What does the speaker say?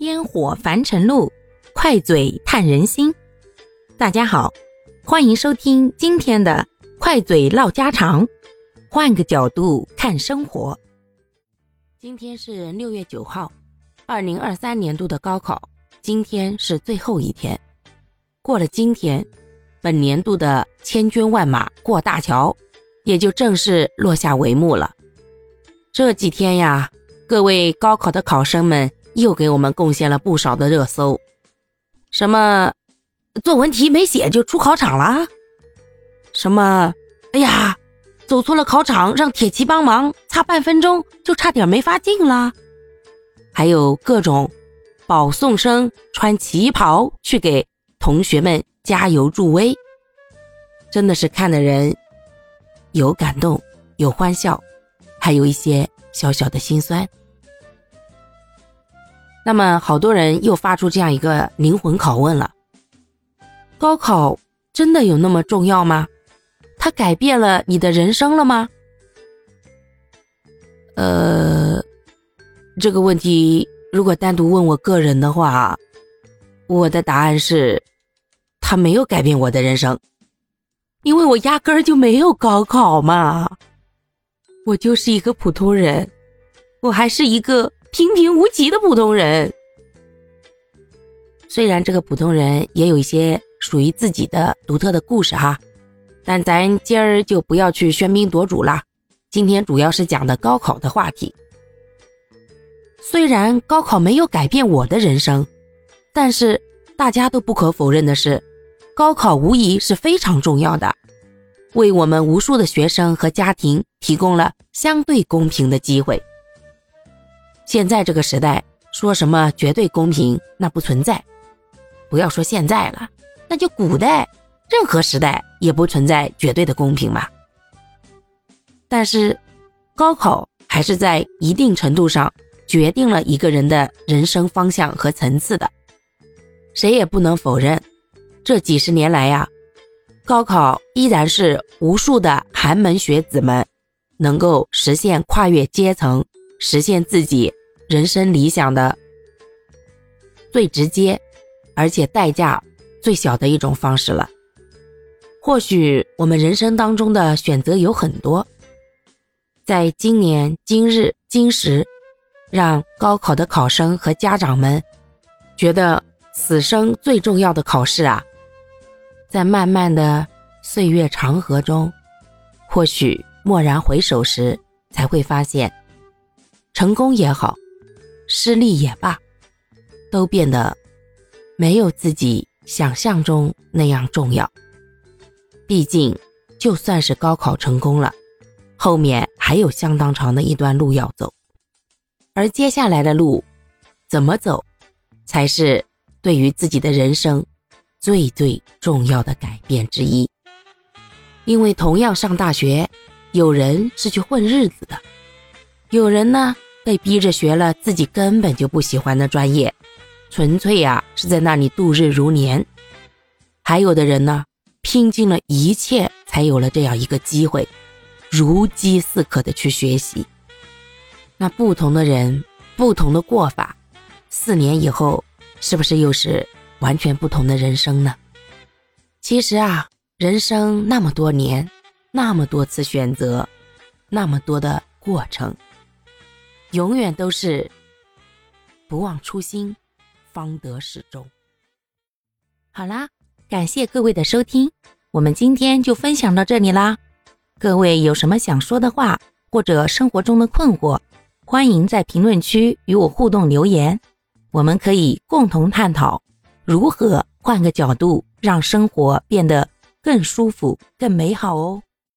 烟火凡尘路，快嘴探人心。大家好，欢迎收听今天的快嘴唠家常，换个角度看生活。今天是六月九号，二零二三年度的高考，今天是最后一天。过了今天，本年度的千军万马过大桥，也就正式落下帷幕了。这几天呀，各位高考的考生们。又给我们贡献了不少的热搜，什么作文题没写就出考场了，什么哎呀走错了考场，让铁骑帮忙，差半分钟就差点没发进了，还有各种保送生穿旗袍去给同学们加油助威，真的是看的人有感动，有欢笑，还有一些小小的心酸。那么，好多人又发出这样一个灵魂拷问了：高考真的有那么重要吗？它改变了你的人生了吗？呃，这个问题如果单独问我个人的话，我的答案是，它没有改变我的人生，因为我压根儿就没有高考嘛，我就是一个普通人，我还是一个。平平无奇的普通人，虽然这个普通人也有一些属于自己的独特的故事哈，但咱今儿就不要去喧宾夺主了。今天主要是讲的高考的话题。虽然高考没有改变我的人生，但是大家都不可否认的是，高考无疑是非常重要的，为我们无数的学生和家庭提供了相对公平的机会。现在这个时代，说什么绝对公平那不存在。不要说现在了，那就古代，任何时代也不存在绝对的公平嘛。但是，高考还是在一定程度上决定了一个人的人生方向和层次的。谁也不能否认，这几十年来呀，高考依然是无数的寒门学子们能够实现跨越阶层。实现自己人生理想的最直接，而且代价最小的一种方式了。或许我们人生当中的选择有很多，在今年今日今时，让高考的考生和家长们觉得此生最重要的考试啊，在漫漫的岁月长河中，或许蓦然回首时，才会发现。成功也好，失利也罢，都变得没有自己想象中那样重要。毕竟，就算是高考成功了，后面还有相当长的一段路要走，而接下来的路怎么走，才是对于自己的人生最最重要的改变之一。因为同样上大学，有人是去混日子的，有人呢。被逼着学了自己根本就不喜欢的专业，纯粹呀是在那里度日如年。还有的人呢，拼尽了一切才有了这样一个机会，如饥似渴的去学习。那不同的人，不同的过法，四年以后是不是又是完全不同的人生呢？其实啊，人生那么多年，那么多次选择，那么多的过程。永远都是不忘初心，方得始终。好啦，感谢各位的收听，我们今天就分享到这里啦。各位有什么想说的话，或者生活中的困惑，欢迎在评论区与我互动留言，我们可以共同探讨如何换个角度让生活变得更舒服、更美好哦。